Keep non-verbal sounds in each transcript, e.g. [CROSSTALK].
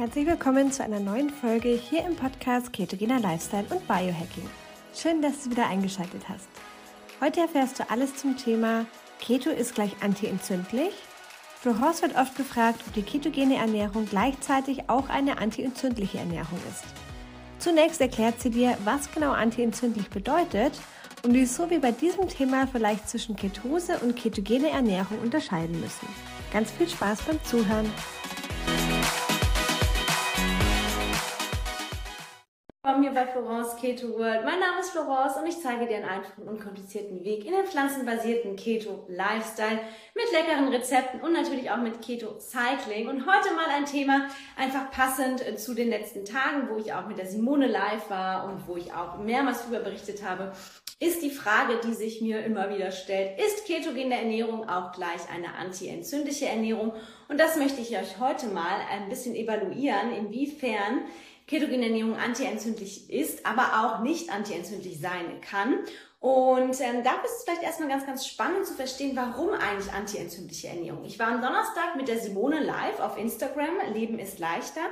Herzlich willkommen zu einer neuen Folge hier im Podcast Ketogener Lifestyle und Biohacking. Schön, dass du wieder eingeschaltet hast. Heute erfährst du alles zum Thema Keto ist gleich antientzündlich. Florence wird oft gefragt, ob die ketogene Ernährung gleichzeitig auch eine antientzündliche Ernährung ist. Zunächst erklärt sie dir, was genau antientzündlich bedeutet und wieso wir bei diesem Thema vielleicht zwischen Ketose und ketogene Ernährung unterscheiden müssen. Ganz viel Spaß beim Zuhören! Hier bei Florence Keto World. Mein Name ist Florence und ich zeige dir einen einfachen und komplizierten Weg in den pflanzenbasierten Keto Lifestyle mit leckeren Rezepten und natürlich auch mit Keto Cycling. Und heute mal ein Thema einfach passend zu den letzten Tagen, wo ich auch mit der Simone live war und wo ich auch mehrmals darüber berichtet habe, ist die Frage, die sich mir immer wieder stellt, ist ketogene Ernährung auch gleich eine anti-entzündliche Ernährung? Und das möchte ich euch heute mal ein bisschen evaluieren, inwiefern ketogene Ernährung antientzündlich ist, aber auch nicht antientzündlich sein kann. Und ähm, da ist es vielleicht erstmal ganz, ganz spannend zu verstehen, warum eigentlich antientzündliche Ernährung. Ich war am Donnerstag mit der Simone live auf Instagram. Leben ist leichter.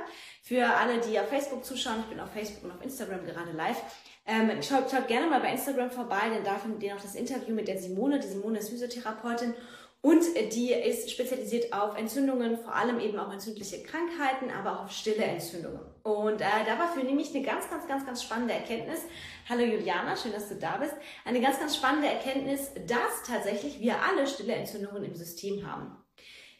Für alle, die auf Facebook zuschauen, ich bin auf Facebook und auf Instagram gerade live. Ähm, schaut, schaut gerne mal bei Instagram vorbei, denn da findet ihr noch das Interview mit der Simone. Die Simone ist Physiotherapeutin und die ist spezialisiert auf Entzündungen, vor allem eben auch entzündliche Krankheiten, aber auch auf stille Entzündungen. Und äh, da war für mich eine ganz, ganz, ganz, ganz spannende Erkenntnis. Hallo Juliana, schön, dass du da bist. Eine ganz, ganz spannende Erkenntnis, dass tatsächlich wir alle stille Entzündungen im System haben.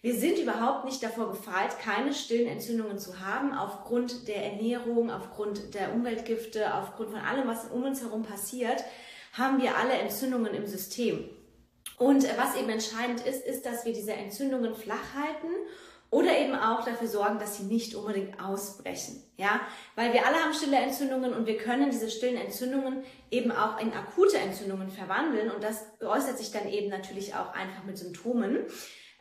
Wir sind überhaupt nicht davor gefeit, keine stillen Entzündungen zu haben, aufgrund der Ernährung, aufgrund der Umweltgifte, aufgrund von allem, was um uns herum passiert, haben wir alle Entzündungen im System. Und was eben entscheidend ist, ist, dass wir diese Entzündungen flach halten oder eben auch dafür sorgen, dass sie nicht unbedingt ausbrechen. Ja, weil wir alle haben stille Entzündungen und wir können diese stillen Entzündungen eben auch in akute Entzündungen verwandeln und das äußert sich dann eben natürlich auch einfach mit Symptomen.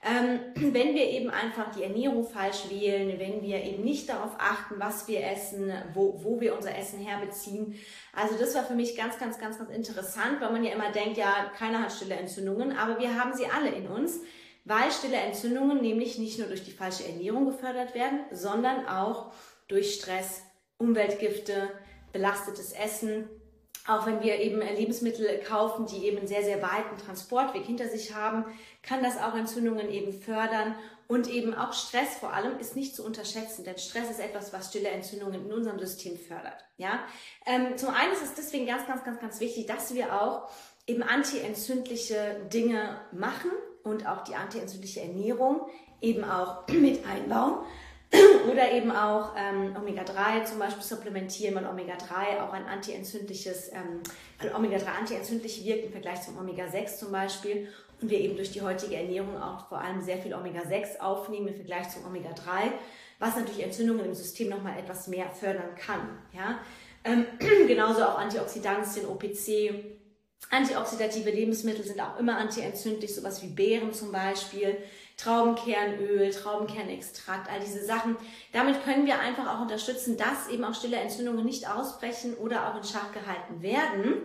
Ähm, [CLEARS THROAT] wenn wir eben einfach die Ernährung falsch wählen, wenn wir eben nicht darauf achten, was wir essen, wo, wo wir unser Essen herbeziehen. Also das war für mich ganz, ganz, ganz, ganz interessant, weil man ja immer denkt, ja, keiner hat stille Entzündungen, aber wir haben sie alle in uns, weil stille Entzündungen nämlich nicht nur durch die falsche Ernährung gefördert werden, sondern auch durch Stress, Umweltgifte, belastetes Essen, auch wenn wir eben Lebensmittel kaufen, die eben einen sehr, sehr weiten Transportweg hinter sich haben, kann das auch Entzündungen eben fördern. Und eben auch Stress vor allem ist nicht zu unterschätzen, denn Stress ist etwas, was stille Entzündungen in unserem System fördert. Ja, ähm, zum einen ist es deswegen ganz, ganz, ganz, ganz wichtig, dass wir auch eben antientzündliche Dinge machen und auch die antientzündliche Ernährung eben auch mit einbauen. [CLEARS THROAT] Oder eben auch ähm, Omega-3 zum Beispiel supplementieren, weil Omega-3 auch ein antientzündliches, ähm, weil Omega-3 antientzündlich wirkt im Vergleich zum Omega-6 zum Beispiel. Und wir eben durch die heutige Ernährung auch vor allem sehr viel Omega-6 aufnehmen im Vergleich zum Omega-3, was natürlich Entzündungen im System nochmal etwas mehr fördern kann. Ja? Ähm, [CLEARS THROAT] genauso auch Antioxidantien, OPC, Antioxidative Lebensmittel sind auch immer antientzündlich, sowas wie Beeren zum Beispiel. Traubenkernöl, Traubenkernextrakt, all diese Sachen. Damit können wir einfach auch unterstützen, dass eben auch stille Entzündungen nicht ausbrechen oder auch in Schach gehalten werden.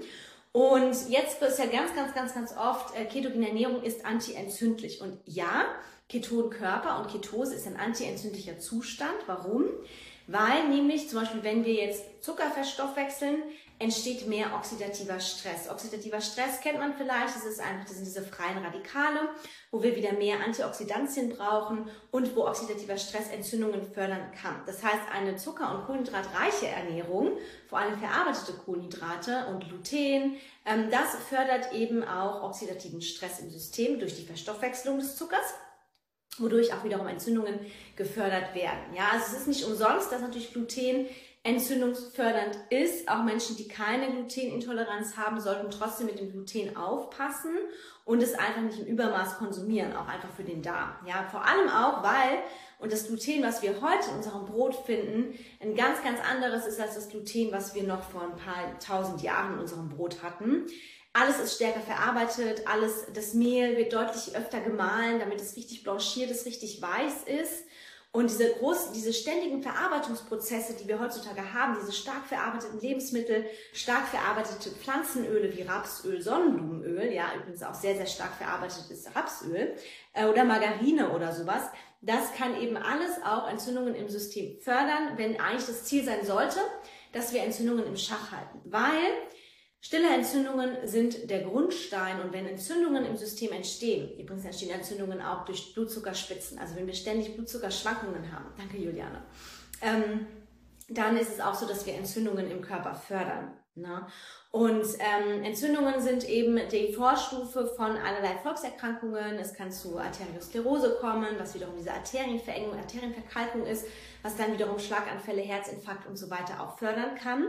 Und jetzt ist ja ganz, ganz, ganz, ganz oft, äh, ketogene Ernährung ist antientzündlich. Und ja, Ketonkörper und Ketose ist ein antientzündlicher Zustand. Warum? Weil nämlich zum Beispiel, wenn wir jetzt Zucker verstoffwechseln, entsteht mehr oxidativer Stress. Oxidativer Stress kennt man vielleicht, das ist einfach, das sind diese freien Radikale, wo wir wieder mehr Antioxidantien brauchen und wo oxidativer Stress Entzündungen fördern kann. Das heißt, eine zucker- und kohlenhydratreiche Ernährung, vor allem verarbeitete Kohlenhydrate und Gluten, ähm, das fördert eben auch oxidativen Stress im System durch die Verstoffwechslung des Zuckers wodurch auch wiederum Entzündungen gefördert werden. Ja, also es ist nicht umsonst, dass natürlich Gluten entzündungsfördernd ist. Auch Menschen, die keine Glutenintoleranz haben, sollten trotzdem mit dem Gluten aufpassen und es einfach nicht im Übermaß konsumieren, auch einfach für den Darm. Ja, vor allem auch, weil und das Gluten, was wir heute in unserem Brot finden, ein ganz, ganz anderes ist als das Gluten, was wir noch vor ein paar tausend Jahren in unserem Brot hatten. Alles ist stärker verarbeitet, alles, das Mehl wird deutlich öfter gemahlen, damit es richtig blanchiert ist, richtig weiß ist. Und diese großen, diese ständigen Verarbeitungsprozesse, die wir heutzutage haben, diese stark verarbeiteten Lebensmittel, stark verarbeitete Pflanzenöle wie Rapsöl, Sonnenblumenöl, ja, übrigens auch sehr, sehr stark verarbeitetes Rapsöl, äh, oder Margarine oder sowas, das kann eben alles auch Entzündungen im System fördern, wenn eigentlich das Ziel sein sollte, dass wir Entzündungen im Schach halten. Weil stille Entzündungen sind der Grundstein und wenn Entzündungen im System entstehen, übrigens entstehen Entzündungen auch durch Blutzuckerspitzen, also wenn wir ständig Blutzuckerschwankungen haben, danke Juliane, ähm, dann ist es auch so, dass wir Entzündungen im Körper fördern. Ne? Und ähm, Entzündungen sind eben die Vorstufe von allerlei Volkserkrankungen. Es kann zu Arteriosklerose kommen, was wiederum diese Arterienverengung, Arterienverkalkung ist, was dann wiederum Schlaganfälle, Herzinfarkt und so weiter auch fördern kann.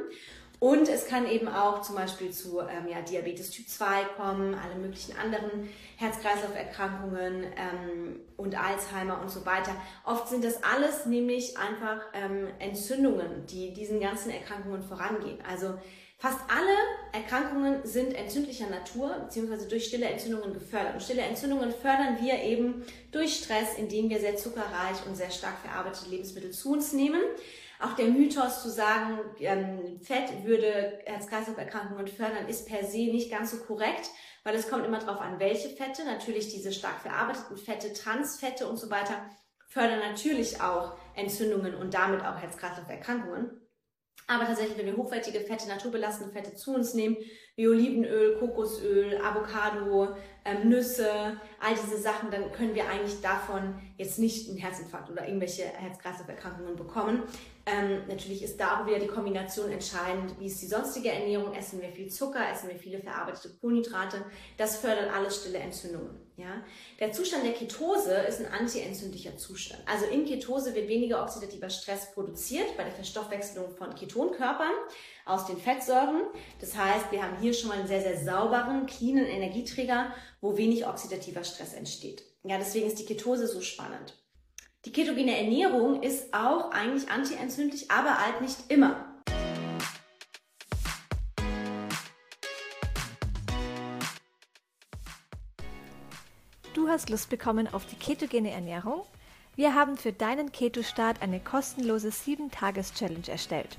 Und es kann eben auch zum Beispiel zu ähm, ja, Diabetes Typ 2 kommen, alle möglichen anderen Herz-Kreislauf-Erkrankungen ähm, und Alzheimer und so weiter. Oft sind das alles nämlich einfach ähm, Entzündungen, die diesen ganzen Erkrankungen vorangehen. Also Fast alle Erkrankungen sind entzündlicher Natur bzw. durch stille Entzündungen gefördert. Und stille Entzündungen fördern wir eben durch Stress, indem wir sehr zuckerreich und sehr stark verarbeitete Lebensmittel zu uns nehmen. Auch der Mythos zu sagen, ähm, Fett würde Herz-Kreislauf-Erkrankungen fördern, ist per se nicht ganz so korrekt, weil es kommt immer darauf an, welche Fette. Natürlich diese stark verarbeiteten Fette, Transfette und so weiter fördern natürlich auch Entzündungen und damit auch Herz-Kreislauf-Erkrankungen. Aber tatsächlich, wenn wir hochwertige Fette, naturbelassene Fette zu uns nehmen, wie Olivenöl, Kokosöl, Avocado, ähm, Nüsse, all diese Sachen, dann können wir eigentlich davon jetzt nicht einen Herzinfarkt oder irgendwelche Herz-Kreislauf-Erkrankungen bekommen. Ähm, natürlich ist da auch wieder die Kombination entscheidend. Wie ist die sonstige Ernährung? Essen wir viel Zucker? Essen wir viele verarbeitete Kohlenhydrate? Das fördert alles stille Entzündungen. Ja? Der Zustand der Ketose ist ein antientzündlicher Zustand. Also in Ketose wird weniger oxidativer Stress produziert bei der Verstoffwechselung von Ketonkörpern aus den Fettsäuren. Das heißt, wir haben hier schon mal einen sehr, sehr sauberen, cleanen Energieträger, wo wenig oxidativer Stress entsteht. Ja, deswegen ist die Ketose so spannend. Die ketogene Ernährung ist auch eigentlich antientzündlich, aber halt nicht immer. Du hast Lust bekommen auf die ketogene Ernährung? Wir haben für deinen Keto-Start eine kostenlose 7-Tages-Challenge erstellt.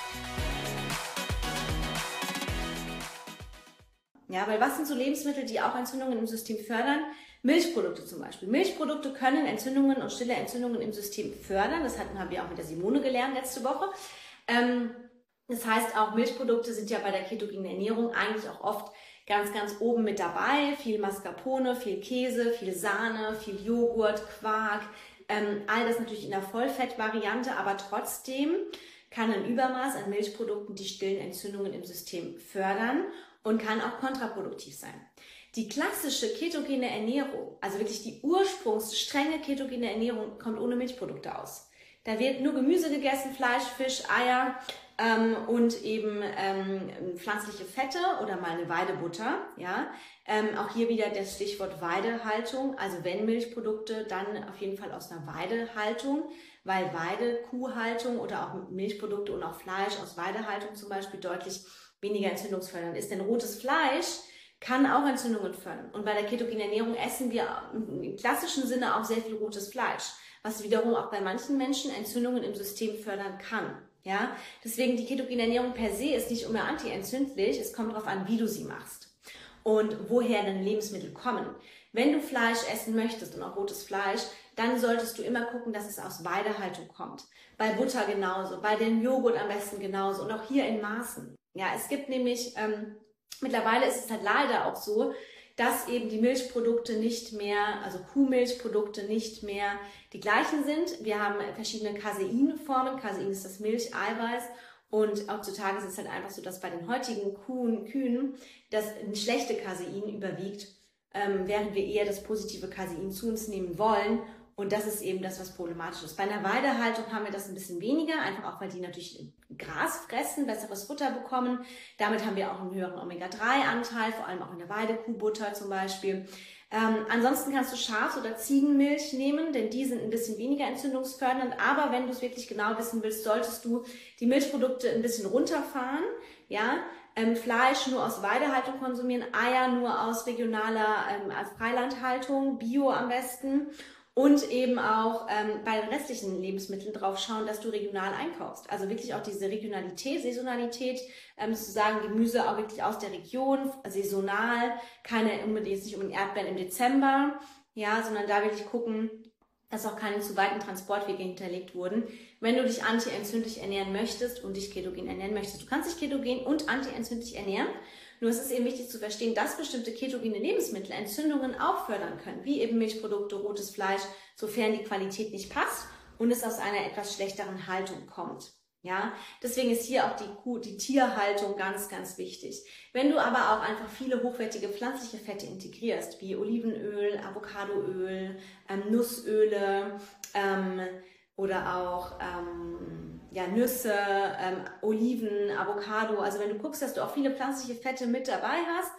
Ja, weil was sind so Lebensmittel, die auch Entzündungen im System fördern? Milchprodukte zum Beispiel. Milchprodukte können Entzündungen und stille Entzündungen im System fördern. Das hatten, haben wir auch mit der Simone gelernt letzte Woche. Ähm, das heißt, auch Milchprodukte sind ja bei der ketogenen Ernährung eigentlich auch oft ganz, ganz oben mit dabei. Viel Mascarpone, viel Käse, viel Sahne, viel Joghurt, Quark. Ähm, all das natürlich in der Vollfettvariante, aber trotzdem kann ein Übermaß an Milchprodukten die stillen Entzündungen im System fördern und kann auch kontraproduktiv sein. Die klassische ketogene Ernährung, also wirklich die ursprungsstrenge ketogene Ernährung, kommt ohne Milchprodukte aus. Da wird nur Gemüse gegessen, Fleisch, Fisch, Eier ähm, und eben ähm, pflanzliche Fette oder mal eine Weidebutter. Ja, ähm, auch hier wieder das Stichwort Weidehaltung. Also wenn Milchprodukte, dann auf jeden Fall aus einer Weidehaltung, weil Weide-Kuhhaltung oder auch Milchprodukte und auch Fleisch aus Weidehaltung zum Beispiel deutlich weniger entzündungsfördernd ist. Denn rotes Fleisch kann auch Entzündungen fördern. Und bei der ketogenen Ernährung essen wir im klassischen Sinne auch sehr viel rotes Fleisch, was wiederum auch bei manchen Menschen Entzündungen im System fördern kann. Ja, deswegen die ketogene Ernährung per se ist nicht immer antientzündlich. Es kommt darauf an, wie du sie machst und woher deine Lebensmittel kommen. Wenn du Fleisch essen möchtest und auch rotes Fleisch, dann solltest du immer gucken, dass es aus Weidehaltung kommt. Bei Butter genauso, bei dem Joghurt am besten genauso und auch hier in Maßen. Ja, es gibt nämlich, ähm, mittlerweile ist es halt leider auch so, dass eben die Milchprodukte nicht mehr, also Kuhmilchprodukte nicht mehr die gleichen sind. Wir haben verschiedene Caseinformen. Casein ist das Milcheiweiß. Und heutzutage ist es halt einfach so, dass bei den heutigen Kuhen, Kühen das schlechte Casein überwiegt, ähm, während wir eher das positive Casein zu uns nehmen wollen und das ist eben das, was problematisch ist. Bei einer Weidehaltung haben wir das ein bisschen weniger, einfach auch, weil die natürlich Gras fressen, besseres Futter bekommen. Damit haben wir auch einen höheren Omega-3-Anteil, vor allem auch in der Weidekuhbutter zum Beispiel. Ähm, ansonsten kannst du Schafs- oder Ziegenmilch nehmen, denn die sind ein bisschen weniger entzündungsfördernd. Aber wenn du es wirklich genau wissen willst, solltest du die Milchprodukte ein bisschen runterfahren. Ja, ähm, Fleisch nur aus Weidehaltung konsumieren, Eier nur aus regionaler ähm, Freilandhaltung, Bio am besten und eben auch ähm, bei den restlichen Lebensmitteln drauf schauen, dass du regional einkaufst. Also wirklich auch diese Regionalität, Saisonalität, ähm, zu sagen, Gemüse auch wirklich aus der Region, saisonal, keine unbedingt nicht um den Erdbeeren im Dezember, ja, sondern da wirklich gucken, dass auch keine zu weiten Transportwege hinterlegt wurden. Wenn du dich antientzündlich ernähren möchtest und dich ketogen ernähren möchtest, du kannst dich ketogen und antientzündlich ernähren. Nur es ist eben wichtig zu verstehen, dass bestimmte ketogene Lebensmittel Entzündungen auch fördern können, wie eben Milchprodukte, rotes Fleisch, sofern die Qualität nicht passt und es aus einer etwas schlechteren Haltung kommt. Ja, deswegen ist hier auch die die Tierhaltung ganz, ganz wichtig. Wenn du aber auch einfach viele hochwertige pflanzliche Fette integrierst, wie Olivenöl, Avocadoöl, ähm, Nussöle ähm, oder auch ähm, ja, Nüsse, ähm, Oliven, Avocado, also wenn du guckst, dass du auch viele pflanzliche Fette mit dabei hast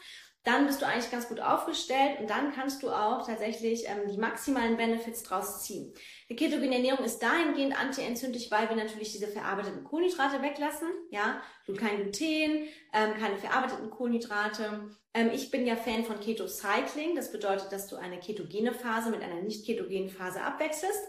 dann bist du eigentlich ganz gut aufgestellt und dann kannst du auch tatsächlich ähm, die maximalen Benefits draus ziehen. Die ketogene Ernährung ist dahingehend antientzündlich, weil wir natürlich diese verarbeiteten Kohlenhydrate weglassen. Ja, kein Gluten, ähm, keine verarbeiteten Kohlenhydrate. Ähm, ich bin ja Fan von Keto-Cycling. Das bedeutet, dass du eine ketogene Phase mit einer nicht ketogenen Phase abwechselst.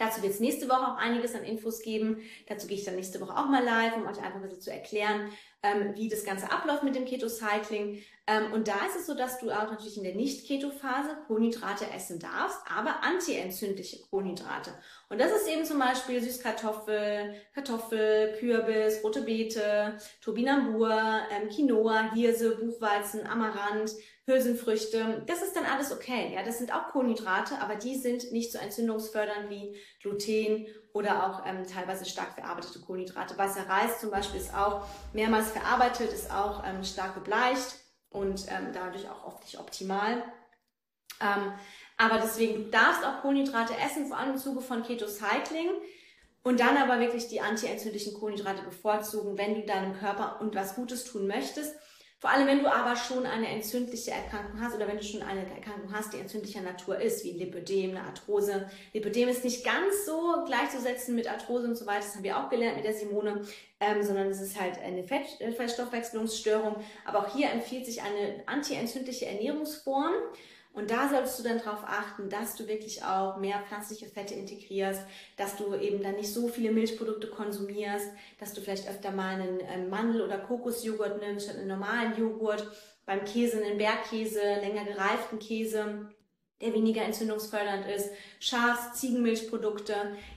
Dazu wird es nächste Woche auch einiges an Infos geben. Dazu gehe ich dann nächste Woche auch mal live, um euch einfach ein bisschen zu erklären, ähm, wie das Ganze abläuft mit dem Keto-Cycling. Ähm, und da ist es so, dass du auch natürlich in der Nicht-Keto-Phase Kohlenhydrate essen darfst, aber antientzündliche Kohlenhydrate. Und das ist eben zum Beispiel Süßkartoffel, Kartoffel, Kürbis, rote Beete, Turbinambur, ähm, Quinoa, Hirse, Buchweizen, Amaranth, Hülsenfrüchte. Das ist dann alles okay. Ja, das sind auch Kohlenhydrate, aber die sind nicht so entzündungsfördernd wie Gluten oder auch ähm, teilweise stark verarbeitete Kohlenhydrate. Weißer Reis zum Beispiel ist auch mehrmals verarbeitet, ist auch ähm, stark gebleicht und ähm, dadurch auch oft nicht optimal. Ähm, aber deswegen, du darfst auch Kohlenhydrate essen, vor allem im Zuge von Keto-Cycling. Und dann aber wirklich die antientzündlichen Kohlenhydrate bevorzugen, wenn du deinem Körper und was Gutes tun möchtest. Vor allem, wenn du aber schon eine entzündliche Erkrankung hast oder wenn du schon eine Erkrankung hast, die entzündlicher Natur ist, wie Lipödem, eine Arthrose. Lipödem ist nicht ganz so gleichzusetzen mit Arthrose und so weiter, das haben wir auch gelernt mit der Simone, ähm, sondern es ist halt eine äh, Fettstoffwechselungsstörung. Aber auch hier empfiehlt sich eine antientzündliche Ernährungsform. Und da solltest du dann darauf achten, dass du wirklich auch mehr pflanzliche Fette integrierst, dass du eben dann nicht so viele Milchprodukte konsumierst, dass du vielleicht öfter mal einen ähm, Mandel- oder Kokosjoghurt nimmst statt einen normalen Joghurt, beim Käse einen Bergkäse, länger gereiften Käse der weniger entzündungsfördernd ist, Schafs-, Ziegenmilchprodukte,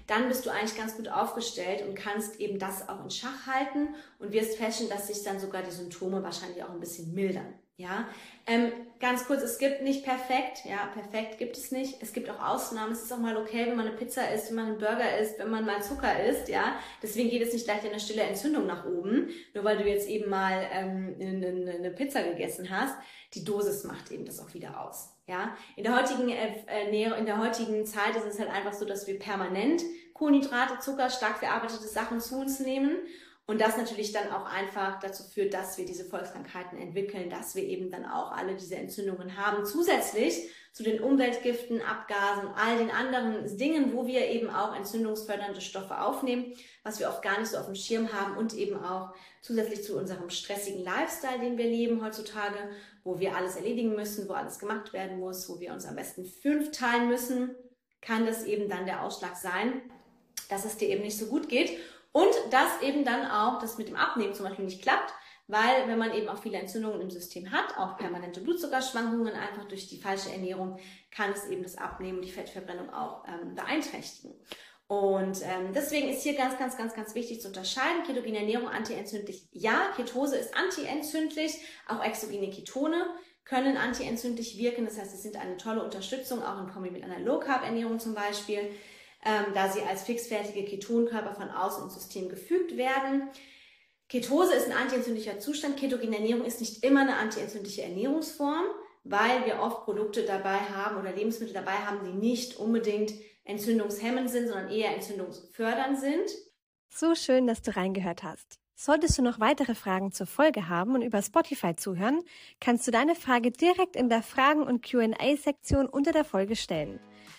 dann bist du eigentlich ganz gut aufgestellt und kannst eben das auch in Schach halten und wirst feststellen, dass sich dann sogar die Symptome wahrscheinlich auch ein bisschen mildern. Ja, ähm, ganz kurz, es gibt nicht perfekt, ja, perfekt gibt es nicht. Es gibt auch Ausnahmen. Es ist auch mal okay, wenn man eine Pizza isst, wenn man einen Burger isst, wenn man mal Zucker isst, ja. Deswegen geht es nicht gleich eine stille Entzündung nach oben, nur weil du jetzt eben mal ähm, eine, eine Pizza gegessen hast. Die Dosis macht eben das auch wieder aus. Ja, in der heutigen äh, in der heutigen Zeit ist es halt einfach so, dass wir permanent Kohlenhydrate, Zucker, stark verarbeitete Sachen zu uns nehmen und das natürlich dann auch einfach dazu führt, dass wir diese Volkskrankheiten entwickeln, dass wir eben dann auch alle diese Entzündungen haben. Zusätzlich zu den Umweltgiften, Abgasen, all den anderen Dingen, wo wir eben auch entzündungsfördernde Stoffe aufnehmen, was wir oft gar nicht so auf dem Schirm haben und eben auch zusätzlich zu unserem stressigen Lifestyle, den wir leben heutzutage, wo wir alles erledigen müssen, wo alles gemacht werden muss, wo wir uns am besten fünf teilen müssen, kann das eben dann der Ausschlag sein, dass es dir eben nicht so gut geht und dass eben dann auch das mit dem Abnehmen zum Beispiel nicht klappt, weil wenn man eben auch viele Entzündungen im System hat, auch permanente Blutzuckerschwankungen einfach durch die falsche Ernährung, kann es eben das Abnehmen und die Fettverbrennung auch ähm, beeinträchtigen. Und ähm, deswegen ist hier ganz, ganz, ganz, ganz wichtig zu unterscheiden. Ketogene Ernährung antientzündlich. Ja, Ketose ist antientzündlich. Auch exogene Ketone können antientzündlich wirken. Das heißt, sie sind eine tolle Unterstützung, auch in Kombi mit einer Low-Carb-Ernährung zum Beispiel ähm, da sie als fixfertige Ketonkörper von außen ins System gefügt werden. Ketose ist ein antientzündlicher Zustand. Ketogene Ernährung ist nicht immer eine antientzündliche Ernährungsform, weil wir oft Produkte dabei haben oder Lebensmittel dabei haben, die nicht unbedingt entzündungshemmend sind, sondern eher entzündungsfördernd sind. So schön, dass du reingehört hast. Solltest du noch weitere Fragen zur Folge haben und über Spotify zuhören, kannst du deine Frage direkt in der Fragen- und QA-Sektion unter der Folge stellen.